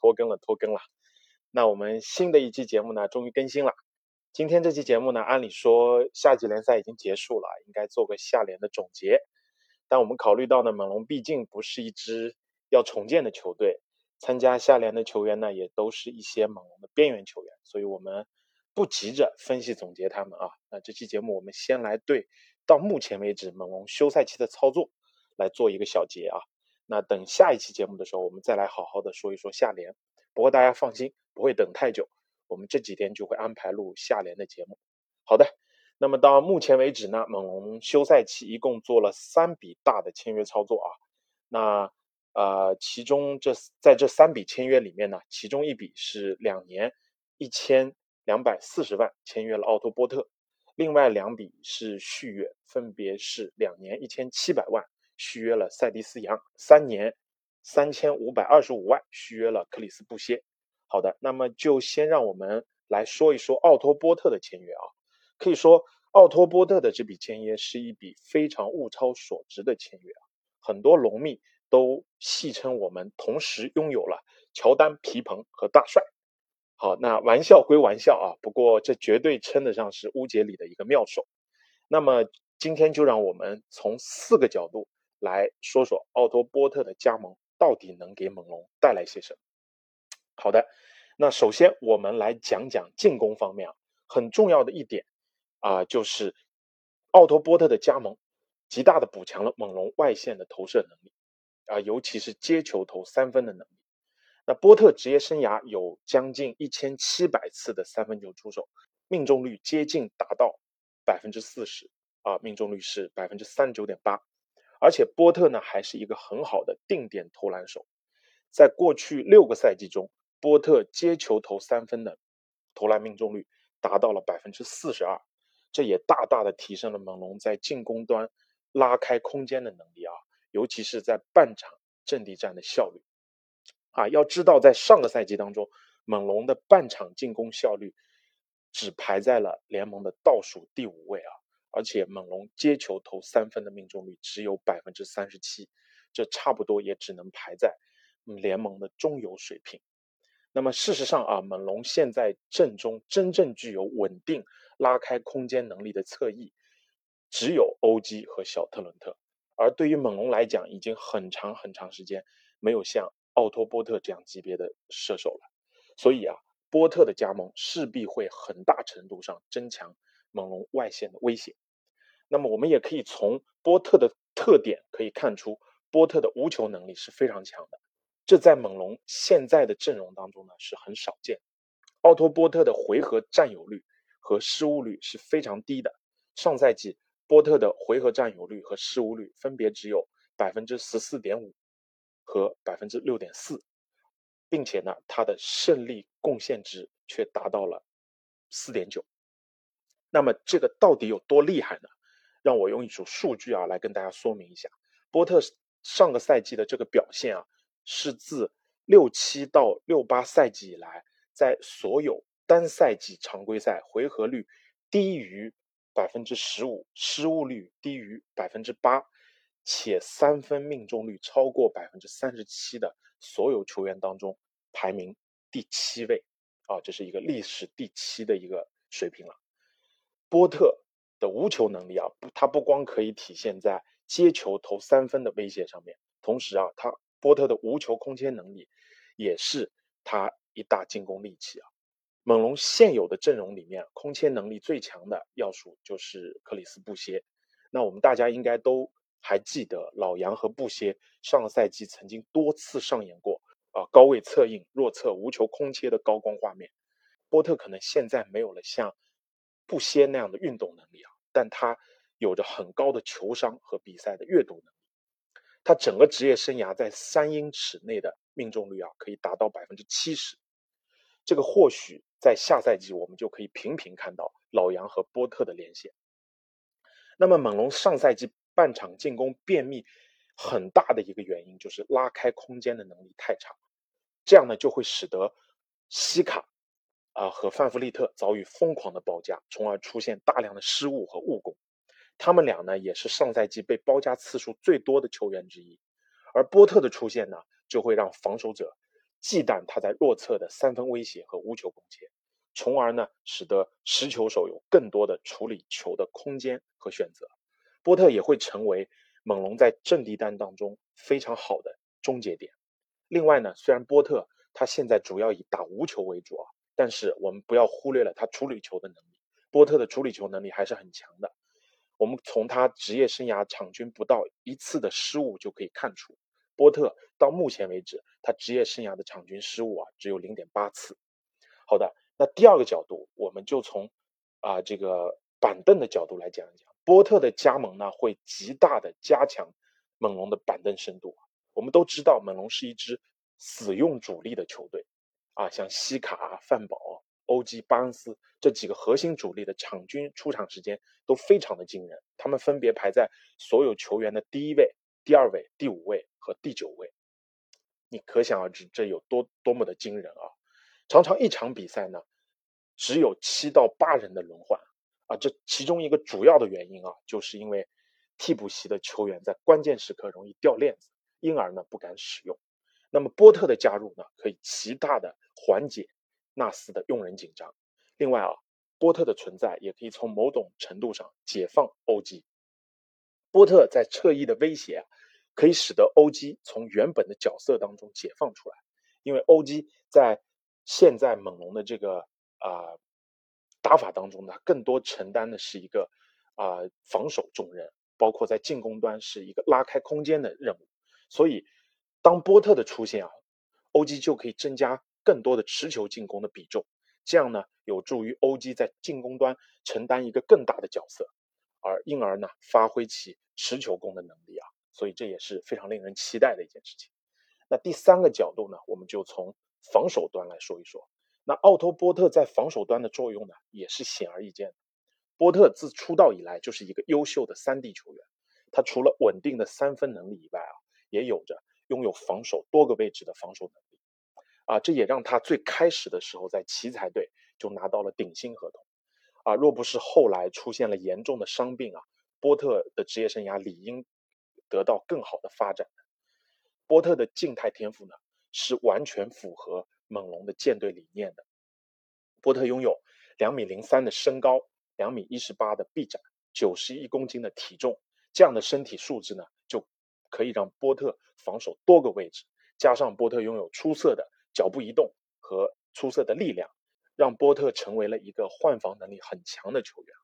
拖更了，拖更了。那我们新的一期节目呢，终于更新了。今天这期节目呢，按理说夏季联赛已经结束了，应该做个下联的总结。但我们考虑到呢，猛龙毕竟不是一支要重建的球队，参加下联的球员呢，也都是一些猛龙的边缘球员，所以我们不急着分析总结他们啊。那这期节目我们先来对到目前为止猛龙休赛期的操作来做一个小结啊。那等下一期节目的时候，我们再来好好的说一说下联。不过大家放心，不会等太久，我们这几天就会安排录下联的节目。好的，那么到目前为止呢，猛龙休赛期一共做了三笔大的签约操作啊。那呃，其中这在这三笔签约里面呢，其中一笔是两年一千两百四十万签约了奥托波特，另外两笔是续约，分别是两年一千七百万。续约了塞迪斯·杨，三年三千五百二十五万续约了克里斯·布歇。好的，那么就先让我们来说一说奥托波特的签约啊。可以说，奥托波特的这笔签约是一笔非常物超所值的签约啊。很多龙迷都戏称我们同时拥有了乔丹、皮蓬和大帅。好，那玩笑归玩笑啊，不过这绝对称得上是乌杰里的一个妙手。那么今天就让我们从四个角度。来说说奥托波特的加盟到底能给猛龙带来些什么？好的，那首先我们来讲讲进攻方面啊，很重要的一点啊，就是奥托波特的加盟极大的补强了猛龙外线的投射能力啊，尤其是接球投三分的能力。那波特职业生涯有将近一千七百次的三分球出手，命中率接近达到百分之四十啊，命中率是百分之三十九点八。而且波特呢，还是一个很好的定点投篮手，在过去六个赛季中，波特接球投三分的投篮命中率达到了百分之四十二，这也大大的提升了猛龙在进攻端拉开空间的能力啊，尤其是在半场阵地战的效率啊。要知道，在上个赛季当中，猛龙的半场进攻效率只排在了联盟的倒数第五位啊。而且猛龙接球投三分的命中率只有百分之三十七，这差不多也只能排在联盟的中游水平。那么事实上啊，猛龙现在阵中真正具有稳定拉开空间能力的侧翼，只有欧基和小特伦特。而对于猛龙来讲，已经很长很长时间没有像奥托波特这样级别的射手了。所以啊，波特的加盟势必会很大程度上增强。猛龙外线的威胁，那么我们也可以从波特的特点可以看出，波特的无球能力是非常强的，这在猛龙现在的阵容当中呢是很少见。奥托波特的回合占有率和失误率是非常低的，上赛季波特的回合占有率和失误率分别只有百分之十四点五和百分之六点四，并且呢他的胜利贡献值却达到了四点九。那么这个到底有多厉害呢？让我用一组数据啊来跟大家说明一下。波特上个赛季的这个表现啊，是自六七到六八赛季以来，在所有单赛季常规赛回合率低于百分之十五、失误率低于百分之八，且三分命中率超过百分之三十七的所有球员当中排名第七位啊，这是一个历史第七的一个水平了。波特的无球能力啊，不他不光可以体现在接球投三分的威胁上面，同时啊，他波特的无球空间能力也是他一大进攻利器啊。猛龙现有的阵容里面，空切能力最强的要数就是克里斯布歇。那我们大家应该都还记得，老杨和布歇上赛季曾经多次上演过啊高位策应、弱侧无球空切的高光画面。波特可能现在没有了像布歇那样的运动能力啊，但他有着很高的球商和比赛的阅读能力。他整个职业生涯在三英尺内的命中率啊，可以达到百分之七十。这个或许在下赛季我们就可以频频看到老杨和波特的连线。那么猛龙上赛季半场进攻便秘很大的一个原因就是拉开空间的能力太差，这样呢就会使得西卡啊和范弗利特遭遇疯狂的包夹，从而出现大量的失误和误攻。他们俩呢也是上赛季被包夹次数最多的球员之一，而波特的出现呢就会让防守者忌惮他在弱侧的三分威胁和无球攻切。从而呢，使得持球手有更多的处理球的空间和选择。波特也会成为猛龙在阵地战当中非常好的终结点。另外呢，虽然波特他现在主要以打无球为主啊，但是我们不要忽略了他处理球的能力。波特的处理球能力还是很强的。我们从他职业生涯场均不到一次的失误就可以看出，波特到目前为止他职业生涯的场均失误啊只有零点八次。好的。那第二个角度，我们就从啊这个板凳的角度来讲一讲，波特的加盟呢，会极大的加强猛龙的板凳深度。我们都知道，猛龙是一支死用主力的球队，啊，像西卡、范宝、欧基、巴恩斯这几个核心主力的场均出场时间都非常的惊人，他们分别排在所有球员的第一位、第二位、第五位和第九位。你可想而知，这有多多么的惊人啊！常常一场比赛呢，只有七到八人的轮换啊，这其中一个主要的原因啊，就是因为替补席的球员在关键时刻容易掉链子，因而呢不敢使用。那么波特的加入呢，可以极大的缓解纳斯的用人紧张。另外啊，波特的存在也可以从某种程度上解放欧基。波特在侧翼的威胁啊，可以使得欧基从原本的角色当中解放出来，因为欧基在现在猛龙的这个啊打法当中呢，更多承担的是一个啊防守重任，包括在进攻端是一个拉开空间的任务。所以，当波特的出现啊，欧基就可以增加更多的持球进攻的比重，这样呢有助于欧基在进攻端承担一个更大的角色，而因而呢发挥其持球攻的能力啊。所以这也是非常令人期待的一件事情。那第三个角度呢，我们就从。防守端来说一说，那奥托波特在防守端的作用呢，也是显而易见的。波特自出道以来就是一个优秀的三 D 球员，他除了稳定的三分能力以外啊，也有着拥有防守多个位置的防守能力，啊，这也让他最开始的时候在奇才队就拿到了顶薪合同，啊，若不是后来出现了严重的伤病啊，波特的职业生涯理应得到更好的发展。波特的静态天赋呢？是完全符合猛龙的舰队理念的。波特拥有两米零三的身高，两米一十八的臂展，九十一公斤的体重，这样的身体素质呢，就可以让波特防守多个位置。加上波特拥有出色的脚步移动和出色的力量，让波特成为了一个换防能力很强的球员。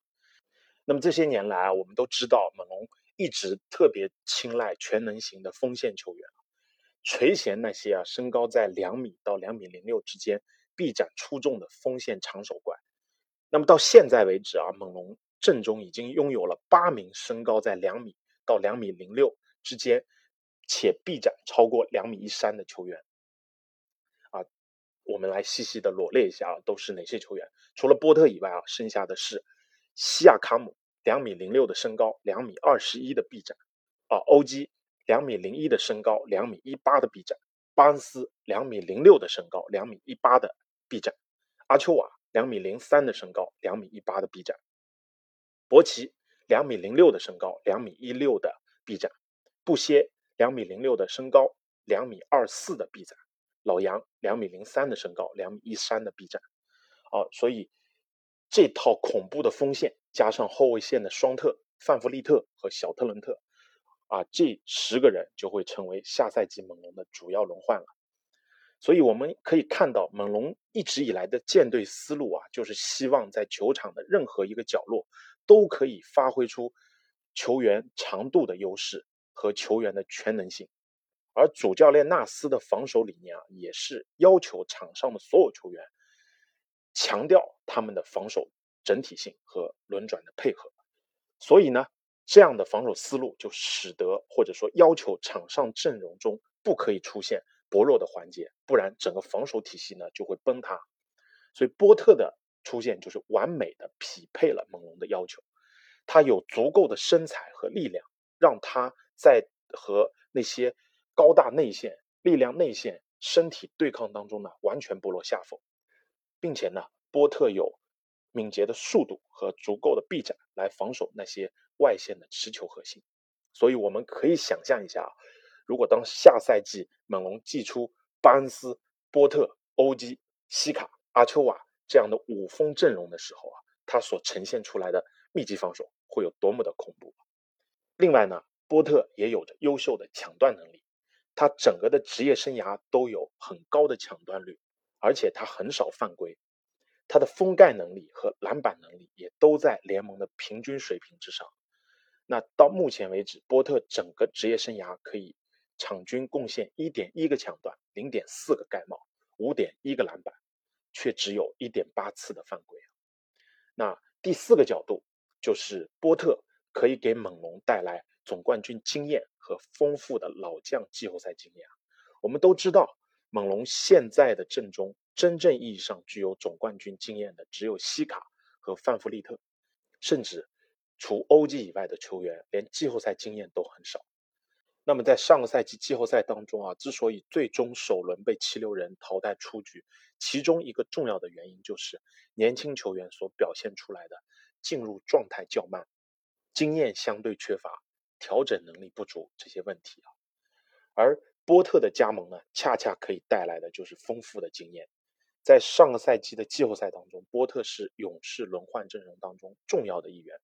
那么这些年来啊，我们都知道猛龙一直特别青睐全能型的锋线球员。垂涎那些啊，身高在两米到两米零六之间，臂展出众的锋线长手怪。那么到现在为止啊，猛龙阵中已经拥有了八名身高在两米到两米零六之间，且臂展超过两米一三的球员。啊，我们来细细的罗列一下啊，都是哪些球员？除了波特以外啊，剩下的是西亚卡姆，两米零六的身高，两米二十一的臂展。啊，欧基。两米零一的身高，两米一八的臂展；巴恩斯两米零六的身高，两米一八的臂展；阿丘瓦两米零三的身高，两米一八的臂展；博奇两米零六的身高，两米一六的臂展；布歇两米零六的身高，两米二四的臂展；老杨两米零三的身高，两米一三的臂展。啊，所以这套恐怖的锋线加上后卫线的双特范弗利特和小特伦特。啊，这十个人就会成为下赛季猛龙的主要轮换了。所以我们可以看到，猛龙一直以来的建队思路啊，就是希望在球场的任何一个角落都可以发挥出球员长度的优势和球员的全能性。而主教练纳斯的防守理念啊，也是要求场上的所有球员强调他们的防守整体性和轮转的配合。所以呢，这样的防守思路就使得或者说要求场上阵容中不可以出现薄弱的环节，不然整个防守体系呢就会崩塌。所以波特的出现就是完美的匹配了猛龙的要求，他有足够的身材和力量，让他在和那些高大内线、力量内线、身体对抗当中呢完全不落下风，并且呢，波特有。敏捷的速度和足够的臂展来防守那些外线的持球核心，所以我们可以想象一下啊，如果当下赛季猛龙祭出巴恩斯、波特、欧基、西卡、阿丘瓦这样的五锋阵容的时候啊，他所呈现出来的密集防守会有多么的恐怖？另外呢，波特也有着优秀的抢断能力，他整个的职业生涯都有很高的抢断率，而且他很少犯规。他的封盖能力和篮板能力也都在联盟的平均水平之上。那到目前为止，波特整个职业生涯可以场均贡献一点一个抢断、零点四个盖帽、五点一个篮板，却只有一点八次的犯规。那第四个角度就是波特可以给猛龙带来总冠军经验和丰富的老将季后赛经验。我们都知道，猛龙现在的阵中。真正意义上具有总冠军经验的只有西卡和范弗利特，甚至除欧记以外的球员连季后赛经验都很少。那么在上个赛季季后赛当中啊，之所以最终首轮被七六人淘汰出局，其中一个重要的原因就是年轻球员所表现出来的进入状态较慢、经验相对缺乏、调整能力不足这些问题啊。而波特的加盟呢，恰恰可以带来的就是丰富的经验。在上个赛季的季后赛当中，波特是勇士轮换阵容当中重要的一员。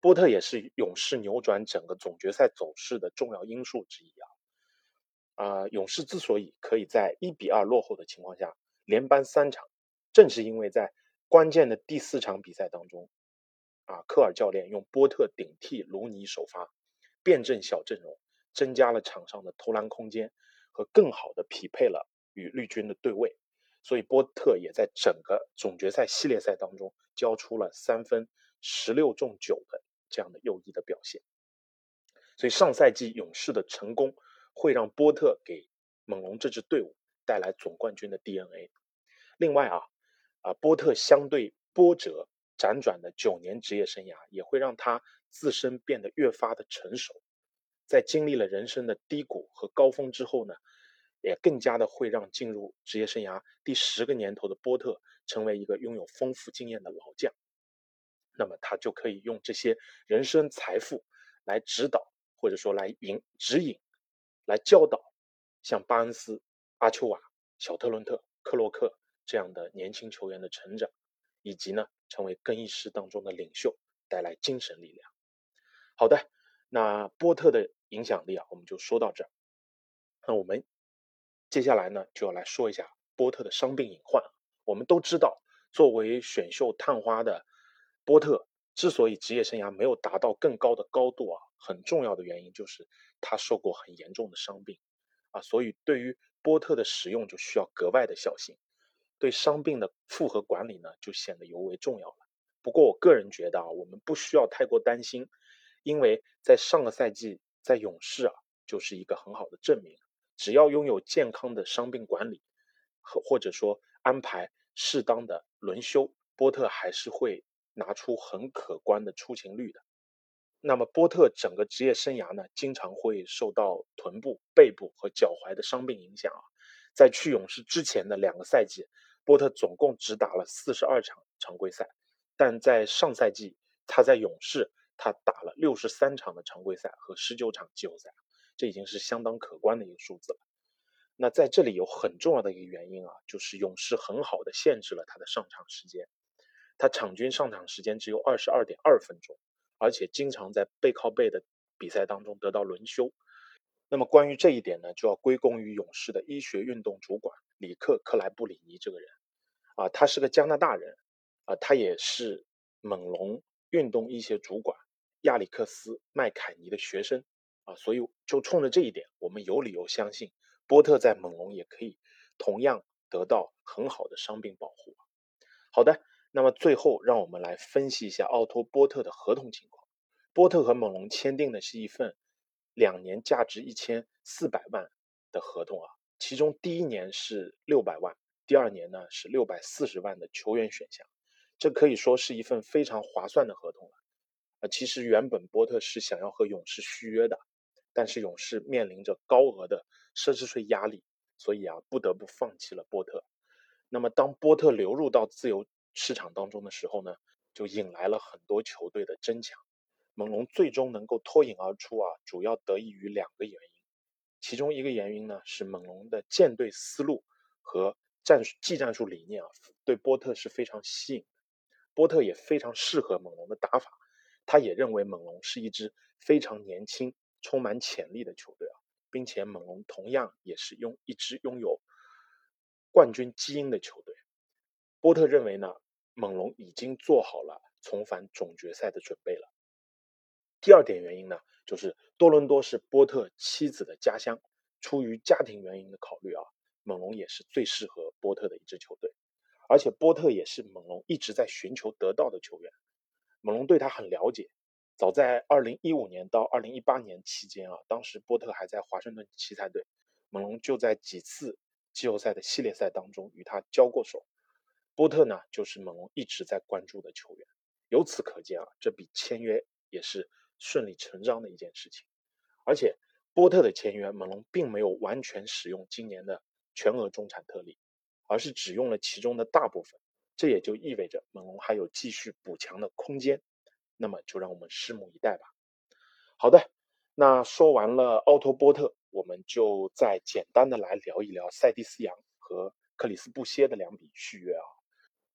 波特也是勇士扭转整个总决赛走势的重要因素之一啊！啊，勇士之所以可以在一比二落后的情况下连扳三场，正是因为在关键的第四场比赛当中，啊，科尔教练用波特顶替卢尼首发，辩证小阵容，增加了场上的投篮空间和更好的匹配了与绿军的对位。所以波特也在整个总决赛系列赛当中交出了三分十六中九的这样的优异的表现。所以上赛季勇士的成功会让波特给猛龙这支队伍带来总冠军的 DNA。另外啊啊，波特相对波折辗转的九年职业生涯也会让他自身变得越发的成熟。在经历了人生的低谷和高峰之后呢？也更加的会让进入职业生涯第十个年头的波特成为一个拥有丰富经验的老将，那么他就可以用这些人生财富来指导，或者说来引指引，来教导像巴恩斯、阿丘瓦、小特伦特、克洛克这样的年轻球员的成长，以及呢成为更衣室当中的领袖，带来精神力量。好的，那波特的影响力啊，我们就说到这儿。那我们。接下来呢，就要来说一下波特的伤病隐患。我们都知道，作为选秀探花的波特，之所以职业生涯没有达到更高的高度啊，很重要的原因就是他受过很严重的伤病啊。所以对于波特的使用就需要格外的小心，对伤病的复合管理呢，就显得尤为重要了。不过我个人觉得啊，我们不需要太过担心，因为在上个赛季在勇士啊，就是一个很好的证明。只要拥有健康的伤病管理，和或者说安排适当的轮休，波特还是会拿出很可观的出勤率的。那么波特整个职业生涯呢，经常会受到臀部、背部和脚踝的伤病影响啊。在去勇士之前的两个赛季，波特总共只打了四十二场常规赛，但在上赛季他在勇士，他打了六十三场的常规赛和十九场季后赛。这已经是相当可观的一个数字了。那在这里有很重要的一个原因啊，就是勇士很好的限制了他的上场时间，他场均上场时间只有二十二点二分钟，而且经常在背靠背的比赛当中得到轮休。那么关于这一点呢，就要归功于勇士的医学运动主管里克克莱布里尼这个人，啊，他是个加拿大人，啊，他也是猛龙运动医学主管亚历克斯麦凯尼的学生，啊，所以就冲着这一点，我们有理由相信波特在猛龙也可以同样得到很好的伤病保护。好的，那么最后让我们来分析一下奥托波特的合同情况。波特和猛龙签订的是一份两年价值一千四百万的合同啊。其中第一年是六百万，第二年呢是六百四十万的球员选项，这可以说是一份非常划算的合同了。其实原本波特是想要和勇士续约的，但是勇士面临着高额的奢侈税压力，所以啊不得不放弃了波特。那么当波特流入到自由市场当中的时候呢，就引来了很多球队的争抢。猛龙最终能够脱颖而出啊，主要得益于两个原因。其中一个原因呢，是猛龙的建队思路和战术技战术理念啊，对波特是非常吸引的。波特也非常适合猛龙的打法，他也认为猛龙是一支非常年轻、充满潜力的球队啊，并且猛龙同样也是拥一支拥有冠军基因的球队。波特认为呢，猛龙已经做好了重返总决赛的准备了。第二点原因呢？就是多伦多是波特妻子的家乡，出于家庭原因的考虑啊，猛龙也是最适合波特的一支球队，而且波特也是猛龙一直在寻求得到的球员，猛龙对他很了解，早在2015年到2018年期间啊，当时波特还在华盛顿奇才队，猛龙就在几次季后赛的系列赛当中与他交过手，波特呢就是猛龙一直在关注的球员，由此可见啊，这笔签约也是。顺理成章的一件事情，而且波特的签约，猛龙并没有完全使用今年的全额中产特例，而是只用了其中的大部分，这也就意味着猛龙还有继续补强的空间。那么就让我们拭目以待吧。好的，那说完了奥托波特，我们就再简单的来聊一聊塞蒂斯杨和克里斯布歇的两笔续约啊。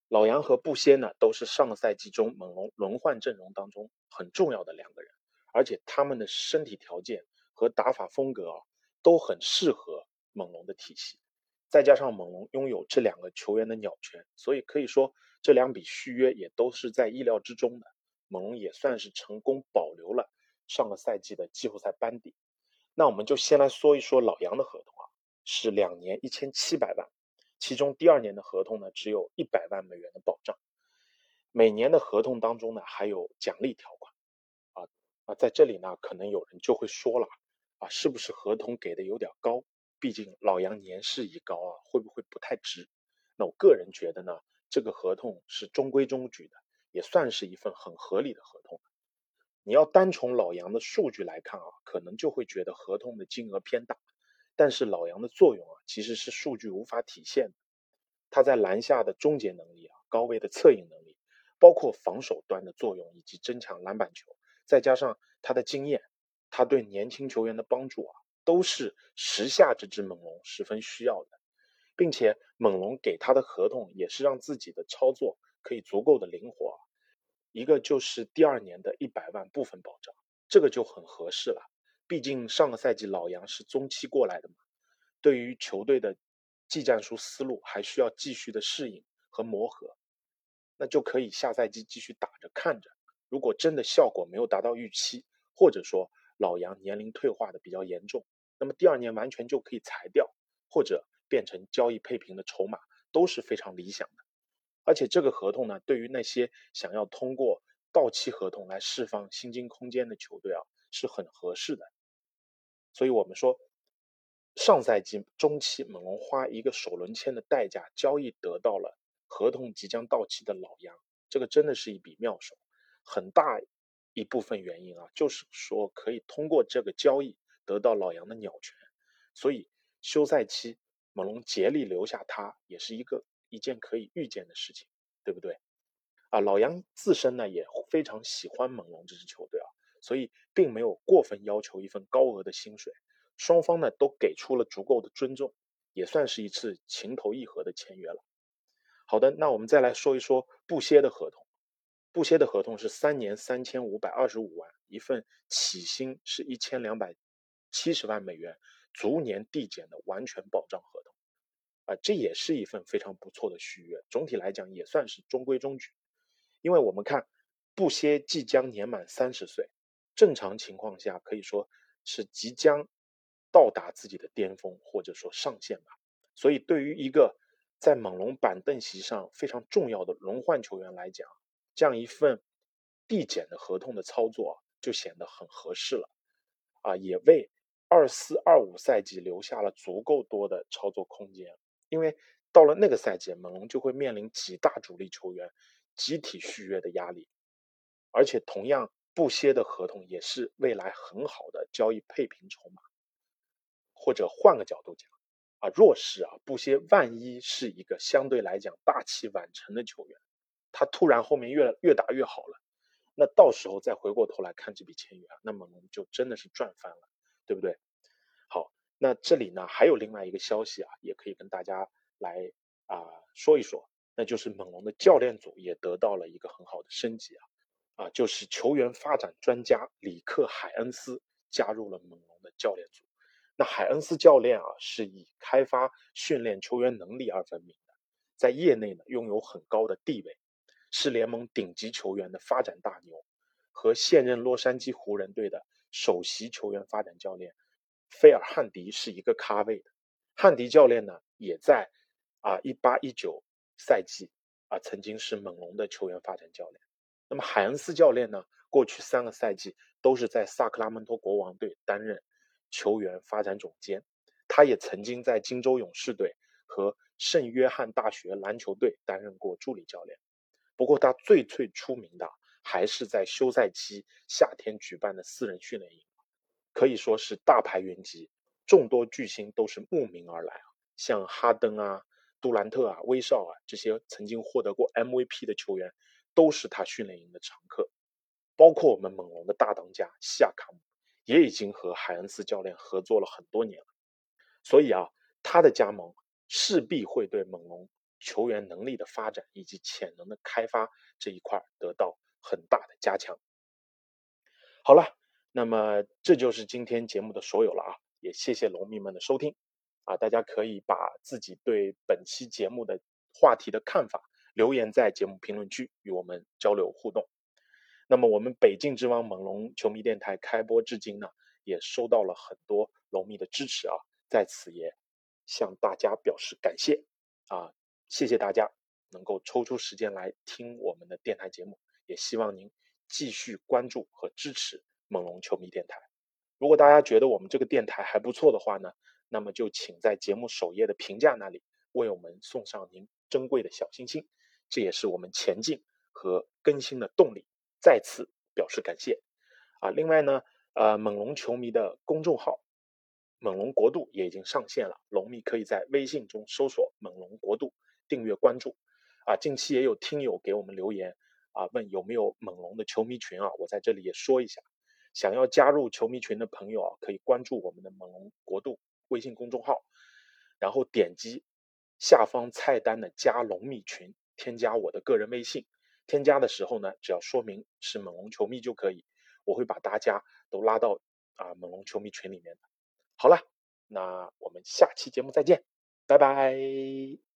老杨和布歇呢，都是上个赛季中猛龙轮换阵容当中很重要的两个人，而且他们的身体条件和打法风格啊，都很适合猛龙的体系。再加上猛龙拥有这两个球员的鸟权，所以可以说这两笔续约也都是在意料之中的。猛龙也算是成功保留了上个赛季的季后赛班底。那我们就先来说一说老杨的合同啊，是两年一千七百万。其中第二年的合同呢，只有一百万美元的保障，每年的合同当中呢，还有奖励条款，啊啊，在这里呢，可能有人就会说了，啊，是不是合同给的有点高？毕竟老杨年事已高啊，会不会不太值？那我个人觉得呢，这个合同是中规中矩的，也算是一份很合理的合同。你要单从老杨的数据来看啊，可能就会觉得合同的金额偏大。但是老杨的作用啊，其实是数据无法体现的。他在篮下的终结能力啊，高位的策应能力，包括防守端的作用以及争抢篮板球，再加上他的经验，他对年轻球员的帮助啊，都是时下这只猛龙十分需要的。并且猛龙给他的合同也是让自己的操作可以足够的灵活。一个就是第二年的一百万部分保障，这个就很合适了。毕竟上个赛季老杨是中期过来的嘛，对于球队的技战术思路还需要继续的适应和磨合，那就可以下赛季继续打着看着。如果真的效果没有达到预期，或者说老杨年龄退化的比较严重，那么第二年完全就可以裁掉，或者变成交易配平的筹码都是非常理想的。而且这个合同呢，对于那些想要通过到期合同来释放薪金空间的球队啊，是很合适的。所以我们说，上赛季中期猛龙花一个首轮签的代价交易得到了合同即将到期的老杨，这个真的是一笔妙手。很大一部分原因啊，就是说可以通过这个交易得到老杨的鸟权。所以休赛期猛龙竭力留下他，也是一个一件可以预见的事情，对不对？啊，老杨自身呢也非常喜欢猛龙这支球队啊。所以并没有过分要求一份高额的薪水，双方呢都给出了足够的尊重，也算是一次情投意合的签约了。好的，那我们再来说一说布歇的合同。布歇的合同是三年三千五百二十五万，一份起薪是一千两百七十万美元，逐年递减的完全保障合同。啊，这也是一份非常不错的续约。总体来讲也算是中规中矩，因为我们看布歇即将年满三十岁，正常情况下可以说是即将到达自己的巅峰或者说上限吧。所以对于一个在猛龙板凳席上非常重要的轮换球员来讲，这样一份递减的合同的操作就显得很合适了，啊，也为二四二五赛季留下了足够多的操作空间。因为到了那个赛季，猛龙就会面临几大主力球员集体续约的压力，而且同样不歇的合同也是未来很好的交易配平筹码。或者换个角度讲，啊，若是啊不歇万一是一个相对来讲大器晚成的球员，他突然后面越越打越好了，那到时候再回过头来看这笔签约，那猛龙就真的是赚翻了，对不对？好。那这里呢，还有另外一个消息啊，也可以跟大家来啊说一说，那就是猛龙的教练组也得到了一个很好的升级啊，啊，就是球员发展专家里克海恩斯加入了猛龙的教练组。那海恩斯教练啊，是以开发训练球员能力而闻名的，在业内呢拥有很高的地位，是联盟顶级球员的发展大牛，和现任洛杉矶湖人队的首席球员发展教练。菲尔汉迪是一个咖位的，汉迪教练呢，也在啊一八一九赛季啊曾经是猛龙的球员发展教练。那么海恩斯教练呢，过去三个赛季都是在萨克拉门托国王队担任球员发展总监。他也曾经在金州勇士队和圣约翰大学篮球队担任过助理教练。不过他最最出名的还是在休赛期夏天举办的私人训练营。可以说是大牌云集，众多巨星都是慕名而来啊，像哈登啊、杜兰特啊、威少啊这些曾经获得过 MVP 的球员，都是他训练营的常客。包括我们猛龙的大当家西亚卡姆，也已经和海恩斯教练合作了很多年了。所以啊，他的加盟势必会对猛龙球员能力的发展以及潜能的开发这一块得到很大的加强。好了。那么这就是今天节目的所有了啊！也谢谢龙迷们的收听啊！大家可以把自己对本期节目的话题的看法留言在节目评论区与我们交流互动。那么我们北境之王猛龙球迷电台开播至今呢，也收到了很多龙迷的支持啊，在此也向大家表示感谢啊！谢谢大家能够抽出时间来听我们的电台节目，也希望您继续关注和支持。猛龙球迷电台，如果大家觉得我们这个电台还不错的话呢，那么就请在节目首页的评价那里为我们送上您珍贵的小心心，这也是我们前进和更新的动力。再次表示感谢啊！另外呢，呃，猛龙球迷的公众号“猛龙国度”也已经上线了，龙迷可以在微信中搜索“猛龙国度”，订阅关注。啊，近期也有听友给我们留言啊，问有没有猛龙的球迷群啊，我在这里也说一下。想要加入球迷群的朋友啊，可以关注我们的猛龙国度微信公众号，然后点击下方菜单的加龙蜜群，添加我的个人微信。添加的时候呢，只要说明是猛龙球迷就可以，我会把大家都拉到啊猛龙球迷群里面的。好了，那我们下期节目再见，拜拜。